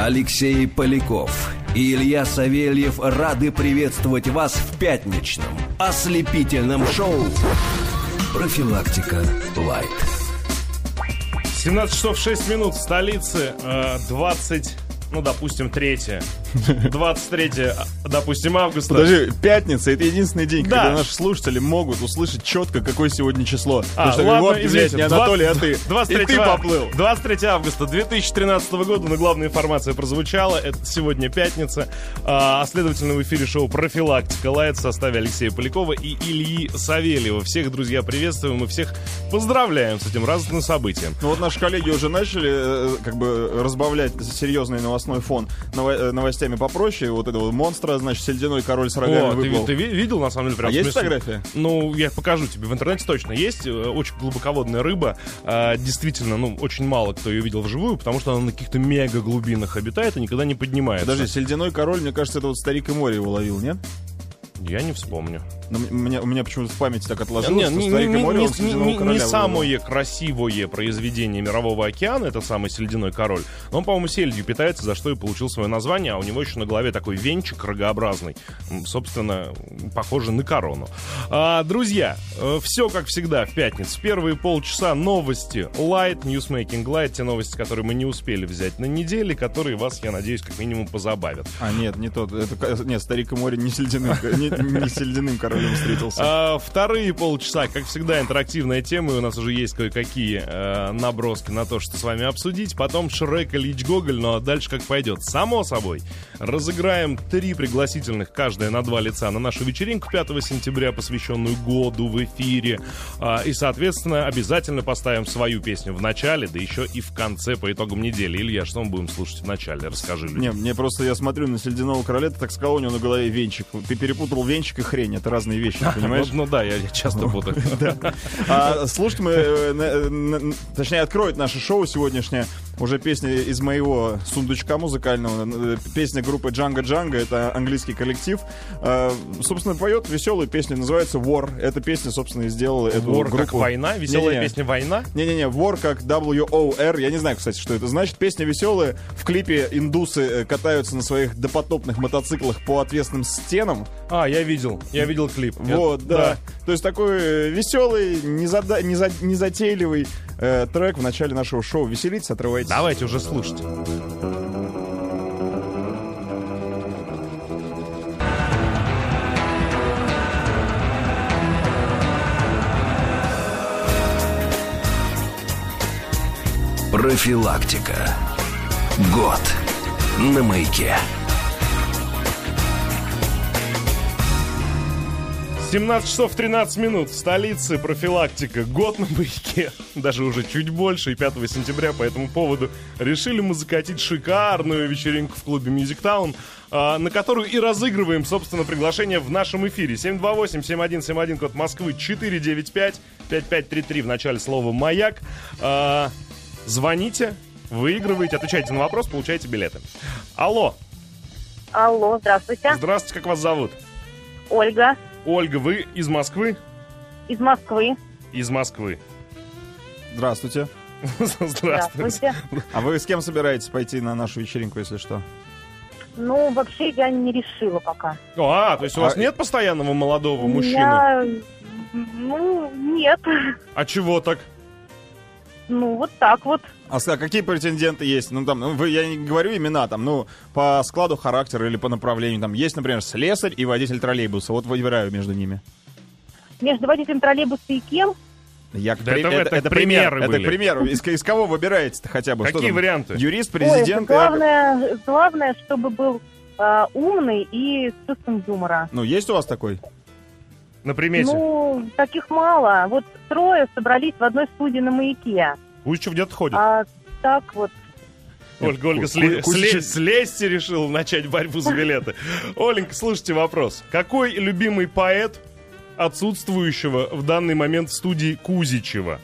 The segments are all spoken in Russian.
Алексей Поляков и Илья Савельев рады приветствовать вас в пятничном ослепительном шоу «Профилактика Лайт». 17 часов 6 минут в столице, э, 20, ну, допустим, 3 23, допустим, августа. Подожди, пятница это единственный день, Да. когда наши слушатели могут услышать четко, какое сегодня число. А, Потому что ладно, вот, извините, не Анатолий, а ты. 23 И ты поплыл. 23 августа 2013 года, но главная информация прозвучала. Это сегодня пятница. А, а следовательно, в эфире шоу «Профилактика Лайт» в составе Алексея Полякова и Ильи Савельева. Всех, друзья, приветствуем и всех поздравляем с этим радостным событием. Ну вот наши коллеги уже начали э, как бы разбавлять серьезный новостной фон ново- э, новостями попроще. Вот этого монстра, значит, сельдяной король с рогами О, ты, выплыл. ты ви- видел, на самом деле, прям А есть фотография? Ну, я покажу тебе. В интернете точно есть. Э, Очень глубоководная рыба. А, Действительно, ну, очень мало кто ее видел вживую, потому что она на каких-то мега глубинах обитает и никогда не поднимается. Подожди, сельдяной король, мне кажется, это вот старик и море его ловил, нет? Я не вспомню. Ну, у меня, у меня почему-то в памяти так отложилось, Не, что старик не- и море, не- он не- не короля самое красивое произведение Мирового океана, это самый Сельдяной король. Но он, по-моему, сельдью питается, за что и получил свое название, а у него еще на голове такой венчик рогообразный, собственно, похожий на корону. А, друзья, все как всегда в пятницу. Первые полчаса новости Light, Newsmaking Light, те новости, которые мы не успели взять на неделе, которые вас, я надеюсь, как минимум позабавят. А, нет, не тот. Это, нет, старик и море не сельдяным, не, не сельдяным королем встретился. А, вторые полчаса, как всегда, интерактивная тема, и у нас уже есть кое-какие э, наброски на то, что с вами обсудить. Потом Шрек и Лич Гоголь, ну а дальше как пойдет. Само собой, разыграем три пригласительных, каждая на два лица, на нашу вечеринку 5 сентября, посвященную году в эфире. А, и, соответственно, обязательно поставим свою песню в начале, да еще и в конце по итогам недели. Илья, что мы будем слушать в начале? Расскажи людям. Не, мне просто, я смотрю на сельдяного короля, ты так сказал, у него на голове венчик. Ты перепутал венчик и хрень, это разные вещи, понимаешь? Ну, ну да, я, часто путаю. А, слушать мы, э, точнее, откроет наше шоу сегодняшнее уже песня из моего сундучка музыкального. Э, Песня группы Джанга Джанга, это английский коллектив. А, Собственно, поет веселую песню, называется War. Эта песня, собственно, и сделала эту Вор группу. как война, веселая Не-не-не. песня «Война». Не-не-не, War как W-O-R. Я не знаю, кстати, что это значит. Песня веселая. В клипе индусы э, катаются на своих допотопных мотоциклах по отвесным стенам. А, я видел, я видел клип. Я- Вот, да. То есть такой веселый, незада- неза- незатейливый э, трек в начале нашего шоу. Веселитесь, отрывайтесь. Давайте уже слушайте. Профилактика. Год на маяке. 17 часов 13 минут в столице профилактика. Год на маяке. Даже уже чуть больше. И 5 сентября по этому поводу решили мы закатить шикарную вечеринку в клубе Music Town, а, на которую и разыгрываем, собственно, приглашение в нашем эфире. 728-7171, код Москвы, 495-5533 в начале слова «Маяк». А, Звоните, выигрываете, отвечайте на вопрос, получаете билеты. Алло, Алло, здравствуйте. здравствуйте, как вас зовут? Ольга Ольга, вы из Москвы? из Москвы. Из Москвы. Здравствуйте. Здравствуйте. Здравствуйте. А вы с кем собираетесь пойти на нашу вечеринку, если что? Ну, вообще я не решила пока. А, то есть у вас А- нет постоянного молодого У мужчины? меня, Ну, нет. А чего так? Ну, вот так вот. А какие претенденты есть? Ну, там, ну, я не говорю имена, там, ну, по складу характера или по направлению. Там есть, например, слесарь и водитель троллейбуса. Вот выбираю между ними. Между водителем троллейбуса и кем? Да Я, при- это- это примеры Это были. к примеру. Из, из кого выбираете-то хотя бы? Какие варианты? Юрист, Ой, президент? и- главное, главное, чтобы был а, умный и с чувством юмора. Ну, есть у вас такой? На примете. Ну, таких мало. Вот трое собрались в одной студии на маяке. Кучев где-то ходит. А так вот. Ольга, Ольга, сле- сле- решил начать борьбу за билеты. Оленька, слушайте вопрос. Какой любимый поэт отсутствующего в данный момент в студии Кузичева?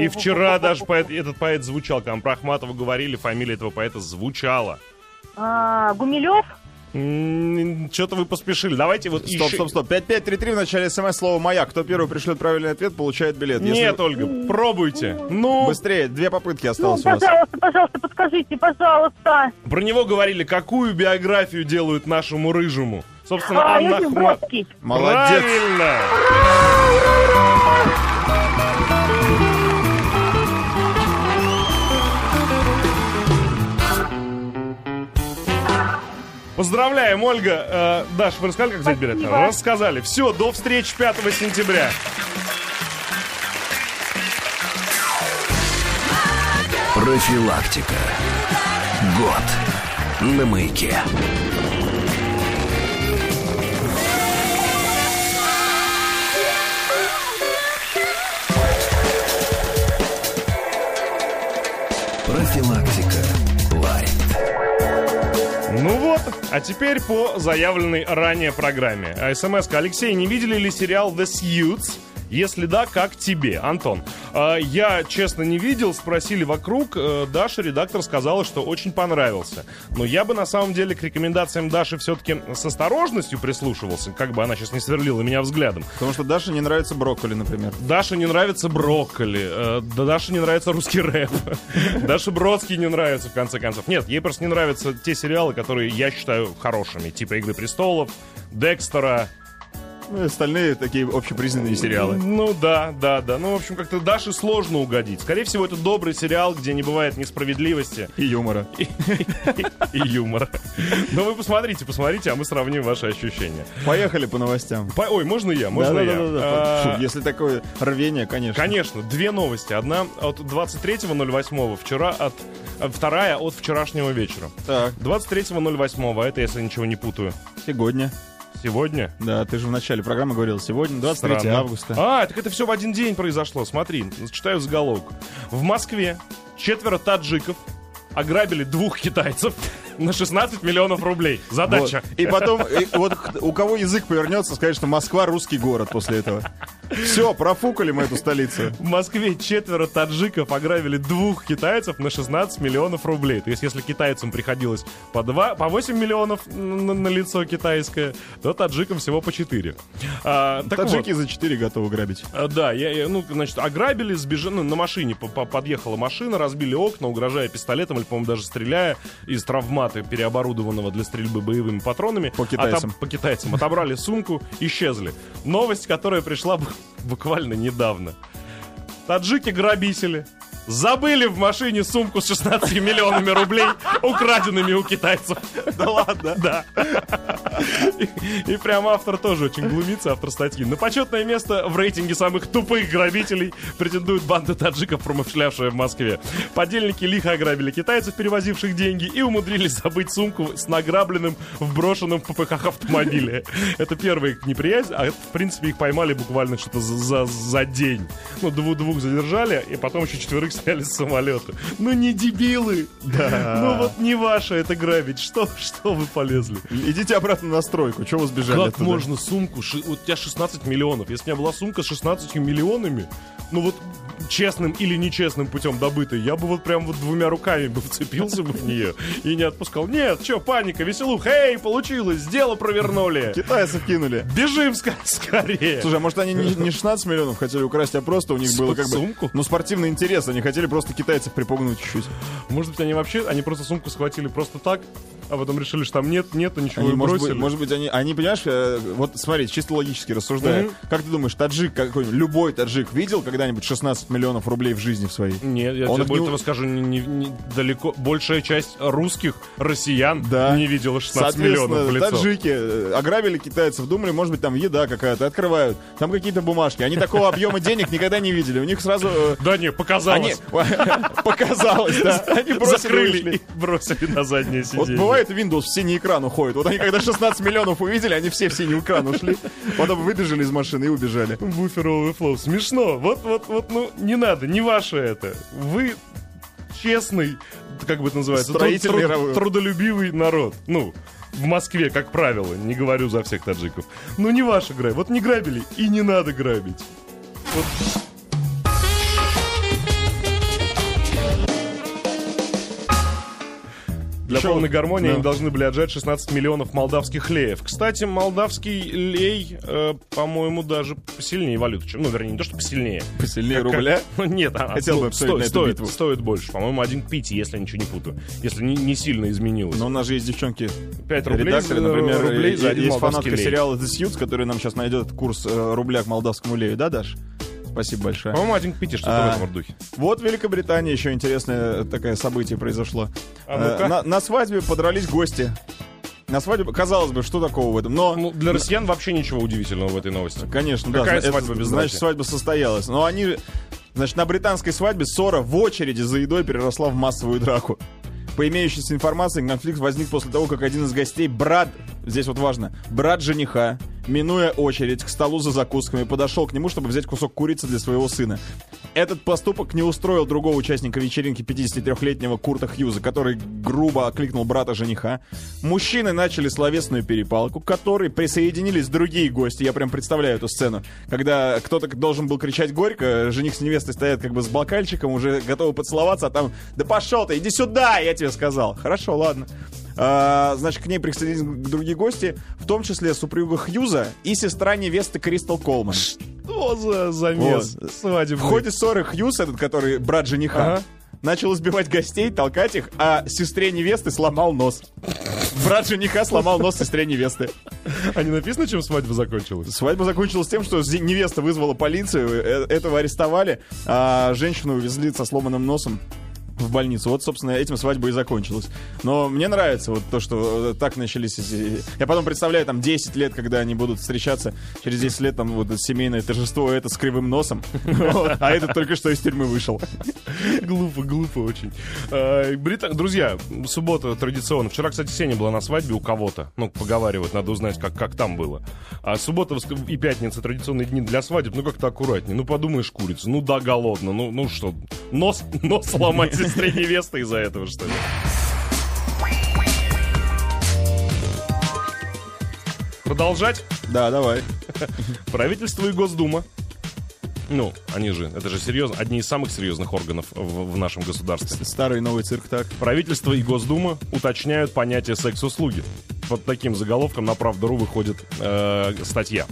И вчера даже поэт- этот поэт звучал, когда мы про Ахматова говорили, фамилия этого поэта звучала. А, Гумилев? Что-то вы поспешили. Давайте вот Стоп, еще- стоп, стоп. 5533 в начале смс слово «Маяк». Кто первый пришлет правильный ответ, получает билет. Если Нет, Ольга, пробуйте. Ну, Быстрее, две попытки Ну, осталось у вас. пожалуйста, пожалуйста, подскажите, пожалуйста. про него говорили, какую биографию делают нашему рыжему. Собственно, А, Анна Юрий Хма- Бродский. Молодец. Правильно. Поздравляем, Ольга. Э, Даш, вы рассказали, как взять билет? Рассказали. Все, до встречи 5 сентября. Профилактика. Год. На маяке. А теперь по заявленной ранее программе. А смс Алексей, не видели ли сериал The Suits? Если да, как тебе, Антон? А, я, честно, не видел, спросили вокруг. Э, Даша, редактор, сказала, что очень понравился. Но я бы, на самом деле, к рекомендациям Даши все-таки с осторожностью прислушивался, как бы она сейчас не сверлила меня взглядом. Потому что Даше не нравится брокколи, например. Даше не нравится брокколи, э, да Даше не нравится русский рэп, Даше Бродский не нравится, в конце концов. Нет, ей просто не нравятся те сериалы, которые я считаю хорошими, типа «Игры престолов», «Декстера». Ну, остальные такие общепризнанные сериалы. Ну да, да, да. Ну, в общем, как-то Даше сложно угодить. Скорее всего, это добрый сериал, где не бывает несправедливости И юмора. и, и юмора. Но вы посмотрите, посмотрите, а мы сравним ваши ощущения. Поехали по новостям. По- Ой, можно я? Можно я? А, Фу, Если такое рвение, конечно. Конечно, две новости. Одна от 23.08 вчера, от, а вторая от вчерашнего вечера. Так, 23.08, это если ничего не путаю. сегодня. Сегодня. Да, ты же в начале программы говорил. Сегодня 23 Странно. августа. А, так это все в один день произошло. Смотри, читаю заголовок. В Москве четверо таджиков ограбили двух китайцев на 16 миллионов рублей. Задача. Вот. И потом, и вот у кого язык повернется, сказать, что Москва русский город после этого. Все, профукали мы эту столицу. В Москве четверо таджиков ограбили двух китайцев на 16 миллионов рублей. То есть, если китайцам приходилось по, 2, по 8 миллионов на, на лицо китайское, то таджикам всего по 4. А, Таджики вот, за 4 готовы грабить. а, да, я, я, ну, значит, ограбили, сбежали, ну, на машине по- по- подъехала машина, разбили окна, угрожая пистолетом или, по-моему, даже стреляя из травмата, переоборудованного для стрельбы боевыми патронами. По китайцам. Отоб- по китайцам. Отобрали сумку, исчезли. Новость, которая пришла буквально недавно. Таджики-грабители забыли в машине сумку с 16 миллионами рублей, украденными у китайцев. Да ладно? Да. И, и прям автор тоже очень глумится, автор статьи. На почетное место в рейтинге самых тупых грабителей претендует банда таджиков, промышлявшая в Москве. Подельники лихо ограбили китайцев, перевозивших деньги, и умудрились забыть сумку с награбленным в брошенном в ППХ автомобиле. Это первая их неприязнь, а в принципе их поймали буквально что-то за, за, за день. Ну, двух, двух задержали, и потом еще четверых сняли с самолета. Ну, не дебилы! Да. Ну, вот не ваше это грабить. Что, что вы полезли? Идите обратно на стройку. Чего вы сбежали Как оттуда? можно сумку? ши- Вот у тебя 16 миллионов. Если у меня была сумка с 16 миллионами, ну вот честным или нечестным путем добытой, я бы вот прям вот двумя руками бы вцепился бы в нее и не отпускал. Нет, что, паника, веселуха, эй, получилось, дело провернули. Китайцев кинули. Бежим скорее. Слушай, а может они не, не 16 миллионов хотели украсть, а просто у них было как бы... Сумку? Ну, спортивный интерес. Они хотели просто китайцев припугнуть чуть-чуть. Может быть, они вообще, они просто сумку схватили просто так, а потом решили, что там нет, нет, ничего Они, и может, бросили. быть, может быть, они, они, понимаешь, э, вот смотри, чисто логически рассуждая, Мгм. как ты думаешь, таджик какой-нибудь, любой таджик видел когда-нибудь 16 миллионов рублей в жизни в своей? Нет, я Он тебе более не- того скажу, не, не- не- далеко, большая часть русских россиян Да. не видела 16 Соответственно, миллионов в лицо. таджики э, ограбили китайцев, думали, может быть, там еда какая-то, открывают, там какие-то бумажки. Они такого объема денег никогда не видели. У них сразу... э, Да не, показалось. Показалось, да. Они бросили Закрыли и бросили на заднее сиденье. Бывает Windows в синий экран уходит. Вот они когда 16 миллионов увидели, они все в синий экран ушли. Потом выбежали из машины и убежали. Буфер overflow. Смешно. Вот, вот, вот, ну, не надо, не ваше это. Вы честный, как бы это называется, труд- мировой. трудолюбивый народ. Ну, в Москве, как правило, не говорю за всех таджиков. Ну, не ваша грабь. Вот не грабили, и не надо грабить. Вот. Для Шо- полной гармонии Да. они должны были отжать 16 миллионов молдавских леев. Кстати, молдавский лей, э, по-моему, даже посильнее валюты, чем... Ну, вернее, не то, что посильнее. Посильнее Как- рубля. Ну, нет, а, Хотел ну, бы обсудить на стоит, битву. стоит больше. По-моему, один к пяти, если я ничего не путаю. Если не, не сильно изменилось. Но у нас же есть девчонки 5 рублей, редакторы, например, рублей за один есть фанатка лей. сериала The Suits, который нам сейчас найдет курс э, рубля к молдавскому лею, да, Даш? Спасибо большое. По-моему, один к пяти, что-то А. в этом духе. Вот в Великобритании еще интересное такое событие произошло. А. Э, на, на свадьбе подрались гости. На свадьбе, казалось бы, что такого в этом? Но, Ну, для россиян вообще ничего удивительного в этой новости. конечно, Какая да. свадьба без Значит, свадьба состоялась. Но они, значит, на британской свадьбе ссора в очереди за едой переросла в массовую драку. По имеющейся информации, конфликт возник после того, как один из гостей, брат, здесь вот важно, брат жениха, минуя очередь к столу за закусками, подошел к нему, чтобы взять кусок курицы для своего сына. Этот поступок не устроил другого участника вечеринки 53-летнего Курта Хьюза, который грубо окликнул брата жениха. Мужчины начали словесную перепалку, к которой присоединились другие гости. Я прям представляю эту сцену. Когда кто-то должен был кричать горько, жених с невестой стоят как бы с бокальчиком, уже готовы поцеловаться, а там «Да пошел ты, иди сюда, я тебе сказал». Хорошо, ладно. А, значит, к ней присоединились другие гости, в том числе супруга Хьюза и сестра невесты Кристал Колман. Что за замес Вот. свадебный? В ходе ссоры Хьюз, этот, который брат жениха, Ага. начал избивать гостей, толкать их, а сестре невесты сломал нос. Брат жениха сломал нос сестре невесты. А не написано, чем свадьба закончилась? Свадьба закончилась тем, что невеста вызвала полицию, э, этого арестовали, а женщину увезли со сломанным носом в больницу. Вот, собственно, этим свадьба и закончилась. Но мне нравится вот то, что э, так начались. Я потом представляю, там, 10 лет, когда они будут встречаться, через 10 лет там вот семейное торжество, это с кривым носом, а этот только что из тюрьмы вышел. Глупо, глупо очень. А, Друзья, суббота традиционно. Вчера, кстати, Сеня была на свадьбе у кого-то. Ну, поговаривают, надо узнать, как, как там было. А суббота и пятница традиционные дни для свадеб. Ну, как-то аккуратнее. Ну, подумаешь, курица. Ну, да, голодно. Ну, ну что, нос, нос сломать сестре невесты из-за этого, что ли? Продолжать. Да, давай. Правительство и Госдума. Ну, они же, это же серьезно, одни из самых серьезных органов в, в нашем государстве. Старый новый цирк, так. Правительство и Госдума уточняют понятие секс-услуги. Под таким заголовком на Правду.ру выходит э, статья.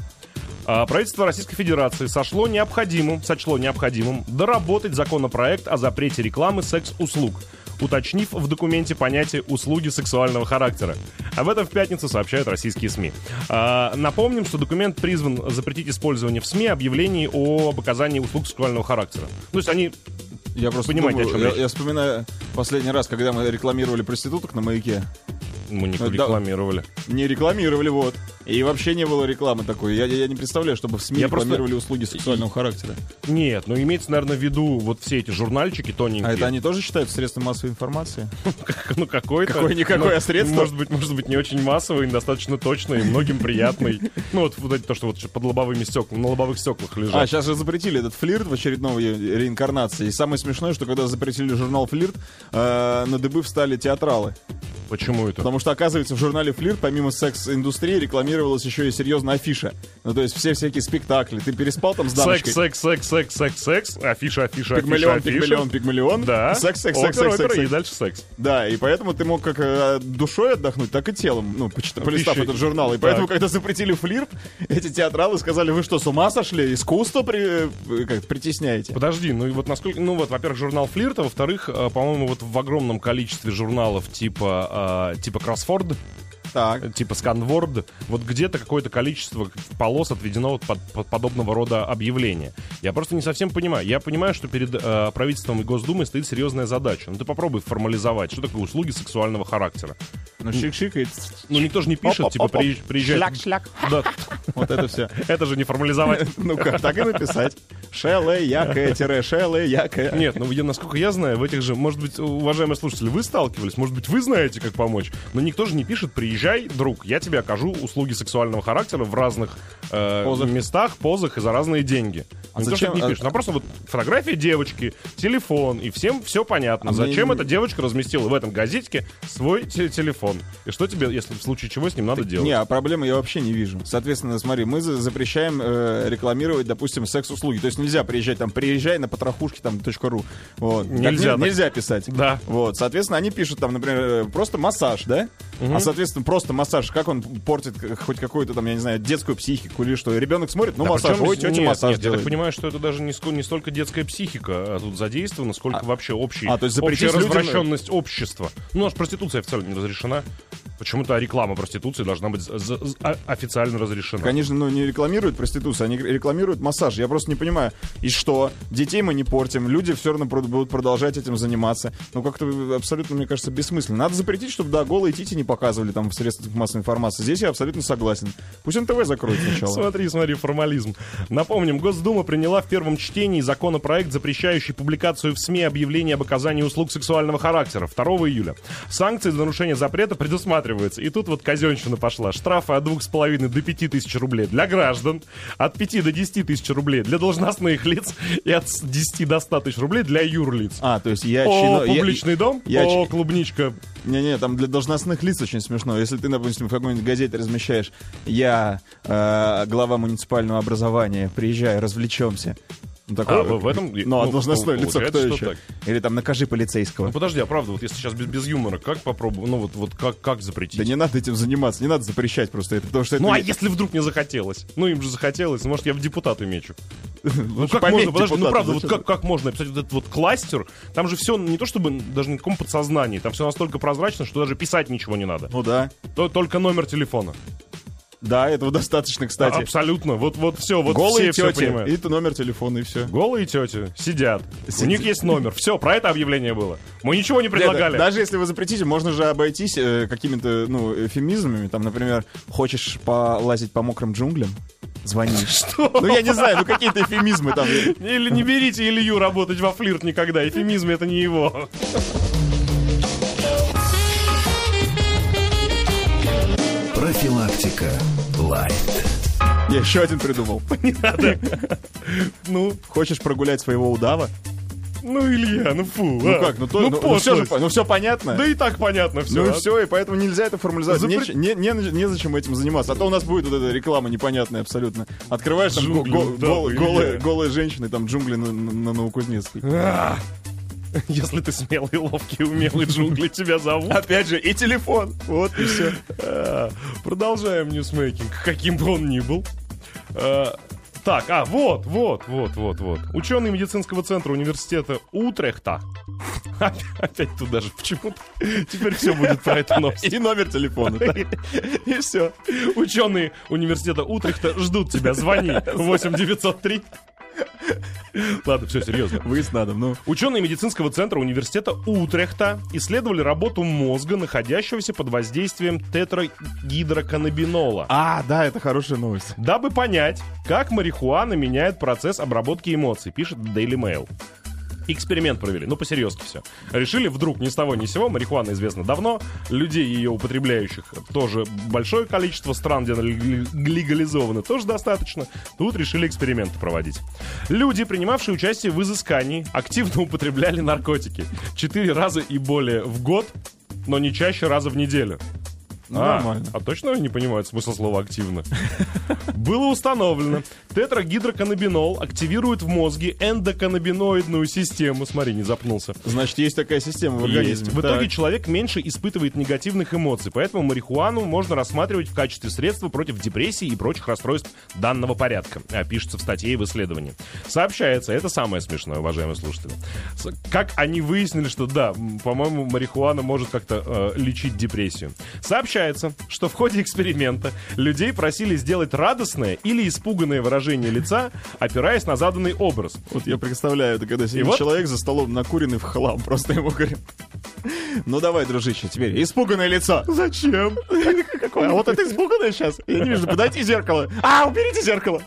А правительство Российской Федерации сошло необходимым, сочло необходимым доработать законопроект о запрете рекламы секс-услуг, уточнив в документе понятие услуги сексуального характера. Об этом в пятницу сообщают российские СМИ. А, напомним, что документ призван запретить использование в СМИ объявлений об оказании услуг сексуального характера. То есть они Я просто Понимаете, о думаю, чем я, речь. я вспоминаю последний раз, когда мы рекламировали проституток на маяке. Мы не Ну, да. рекламировали. Не рекламировали, вот. И вообще не было рекламы такой. Я, я не представляю, чтобы в СМИ Я просто- рекламировали услуги сексуального характера. Нет, но имеется, наверное, в виду вот все эти журнальчики тоненькие. А это они тоже считают средством массовой информации? ну, какой-то. Какой-никакой, ну, а средство? Может быть, может быть, не очень массовый, достаточно точный, многим приятный. Ну, вот, вот эти, то, что вот под лобовыми стеклами, на лобовых стеклах лежат. А, сейчас же запретили этот флирт в очередной реинкарнации. И самое смешное, что когда запретили журнал «Флирт», э, на дыбы встали театралы. Почему это? Потому что, оказывается, в журнале «Флирт» помимо секс-индустрии рекламировалась еще и серьезная афиша. Ну, то есть все всякие спектакли. Ты переспал там с дамочкой? Секс, секс, секс, секс, секс, секс, афиша, афиша, Пигмалион, афиша, пигмалион, афиша. пигмалион. Да. Секс, секс, секс, Опера, секс, секс. И дальше секс. Да, и поэтому ты мог как э, душой отдохнуть, так и телом, ну, полистав этот журнал. И поэтому, когда запретили флирт, эти театралы сказали, вы что, с ума сошли? Искусство при, э, как, притесняете? Подожди, ну и вот насколько... Ну вот, во-первых, журнал Флирта, во-вторых, э, по-моему, вот в огромном количестве журналов типа, э, типа Crossford. Так. типа Сканворд, вот где-то какое-то количество полос отведено вот под, под подобного рода объявления. Я просто не совсем понимаю. Я понимаю, что перед э, правительством и Госдумой стоит серьезная задача. Ну ты попробуй формализовать, что такое услуги сексуального характера. Ну, шик-шик и... Ну никто же не пишет, типа Оп-оп-оп. приезж- приезжай. Шляк-шляк. Да, Вот это все. это же не формализовать. Ну как, так и написать. Шеле, якое, тире, шеле, якое. Нет, ну я, насколько я знаю, в этих же, может быть, уважаемые слушатели, вы сталкивались, может быть, вы знаете, как помочь, но никто же не пишет, приезжай, друг, я тебе окажу услуги сексуального характера в разных э, Позах. местах, позах и за разные деньги. А никто зачем- же это не пишет, а просто вот фотография девочки, телефон, и всем все понятно. А мне зачем не- эта девочка разместила в этом газетике свой те- телефон? И что тебе, если в случае чего с ним надо делать? Не, а проблемы я вообще не вижу. Соответственно, смотри, мы за- запрещаем э, рекламировать, допустим, секс-услуги. То есть нельзя приезжать там, приезжай на потрохушки там .ру. Вот. Так Нельзя не- так. нельзя писать. Да. Вот, соответственно, они пишут там, например, э, просто массаж, да? А, соответственно, просто массаж, как он портит хоть какую-то там, я не знаю, детскую психику или что? Ребенок смотрит, ну Да, массаж, причем ой, тетя нет, массаж нет, я делает. так понимаю, что это даже не, не столько детская психика, а тут задействована, сколько вообще общий, а, то есть общая людям- развращенность общества. Ну, у нас проституция официально не разрешена. Почему-то реклама проституции должна быть а- официально разрешена. Конечно, ну не рекламируют проституцию, они рекламируют массаж. Я просто не понимаю, и что? Детей мы не портим, люди все равно будут продолжать этим заниматься. Ну как-то абсолютно, мне кажется, бессмысленно. Надо запретить, чтобы, да, голые тити не показывали там в средствах массовой информации. Здесь я абсолютно согласен. Пусть НТВ закроет сначала. Смотри, смотри, формализм. Напомним, Госдума приняла в первом чтении законопроект, запрещающий публикацию в СМИ объявлений об оказании услуг сексуального характера 2 июля. Санкции за нарушение запрета предусматриваются. И тут вот казенщина пошла. Штрафы от 2,5 до 5 тысяч рублей для граждан, от 5 до 10 тысяч рублей для должностных лиц и от 10 до 100 тысяч рублей для юрлиц. А, то есть я... О, чино- я- публичный дом, я о, клубничка. Не-не, там для должностных лиц очень смешно. Если ты, допустим, в какой-нибудь газете размещаешь «Я э, глава муниципального образования, приезжай, развлечемся». Ну, такое- А, в- в этом- Ну, а ну, должностное лицо кто еще? так. Или там «Накажи полицейского». Ну подожди, а правда, вот если сейчас без, без юмора, как попробую, ну вот, вот как, как запретить? Да не надо этим заниматься, не надо запрещать просто это, потому что это... Ну а не- если вдруг мне захотелось? Ну им же захотелось, может я в депутаты мечу. Ну как можно, подожди, ну правда, вот как, как можно описать вот этот вот кластер? Там же все не то чтобы даже на каком подсознании, там все настолько прозрачно, что даже писать ничего не надо. Ну да. То- только номер телефона. Да, этого достаточно, кстати. Абсолютно. Вот, вот все, вот Голые все, все тети. понимают. И это номер телефона, и все. Голые тети сидят. У них есть номер. Все, про это объявление было. Мы ничего не Нет, предлагали. даже если вы запретите, можно же обойтись э, какими-то, ну, эфемизмами. Там, например, хочешь полазить по мокрым джунглям? Звони. Что? Ну, я не знаю, ну какие-то эфемизмы там. Или не берите Илью работать во флирт никогда. Эфемизм это не его. Профилактика. Лайт. Я еще один придумал. Ну, Хочешь прогулять своего удава? ну, Илья, ну фу. Ну а. как, ну, то, ну, ну, все же, ну все понятно. Да и так понятно все. Ну и все, и поэтому нельзя это формализовать. Запре- Не, не, не, незачем этим заниматься. А то у нас будет вот эта реклама непонятная абсолютно. Открываешь там го- Джунгли, го- да, гол- Илья. голые, голые женщины, там джунгли на, на, на Новокузнецкой. А. Если ты смелый, ловкий, умелый джунгли, тебя зовут. Опять же, и телефон. Вот и все. А, Продолжаем ньюсмейкинг, каким бы он ни был. А, Так, а, вот, вот, вот, вот, вот. Ученые медицинского центра университета Утрехта. Опять, тут даже почему-то. Теперь все будет про эту новость. И номер телефона. И все. Ученые университета Утрехта ждут тебя. Звони. 8 903. Ладно, все, серьезно. Выезд на дом, ну. Ученые медицинского центра университета Утрехта исследовали работу мозга, находящегося под воздействием тетрагидроканнабинола. А, да, это хорошая новость. Дабы понять, как марихуана меняет процесс обработки эмоций, пишет Daily Mail. Эксперимент провели, ну по-серьезки все. Решили вдруг ни с того ни с сего, марихуана известна давно, людей ее употребляющих тоже большое количество, стран, где она лег- легализована, тоже достаточно. Тут решили эксперименты проводить. Люди, принимавшие участие в изыскании, активно употребляли наркотики. Четыре раза и более в год, но не чаще раза в неделю. Ну, А, нормально. А точно не понимают смысл слова «активно»? Было установлено, тетрагидроканабинол активирует в мозге эндоканабиноидную систему. Смотри, не запнулся. Значит, есть такая система в организме. В итоге человек меньше испытывает негативных эмоций, поэтому марихуану можно рассматривать в качестве средства против депрессии и прочих расстройств данного порядка, а, пишется в статье и в исследовании. Сообщается, это самое смешное, уважаемые слушатели, как они выяснили, что да, по-моему, марихуана может как-то э, лечить депрессию. Сообщается, что в ходе эксперимента людей просили сделать радостное или испуганное выражение лица, опираясь на заданный образ. Вот я представляю, это когда сидит вот- человек за столом накуренный в хлам. Просто ему говорят, ну давай, дружище, теперь испуганное лицо. Зачем? А вот это испуганное сейчас? Я не вижу, подайте зеркало. А, уберите зеркало.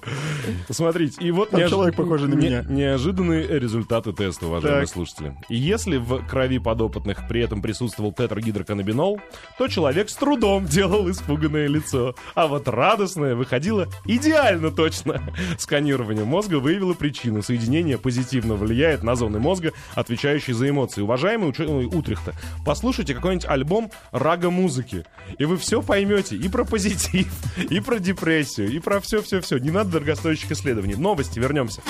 Смотрите, и вот неож- человек, похожий на не- меня. неожиданные результаты теста, уважаемые Так. слушатели. Если в крови подопытных при этом присутствовал тетрагидроканабинол, то человек с трудом делал испуганное лицо. А вот радостное выходило идеально точно. Сканирование мозга выявило причину. Соединение позитивно влияет на зоны мозга, отвечающие за эмоции. Уважаемые ученые Утрехта, послушайте какой-нибудь альбом рага музыки, и вы все поймете и про позитив, и про депрессию, и про все-все-все. Не надо дорогостоящих исследований. Новости, вернемся.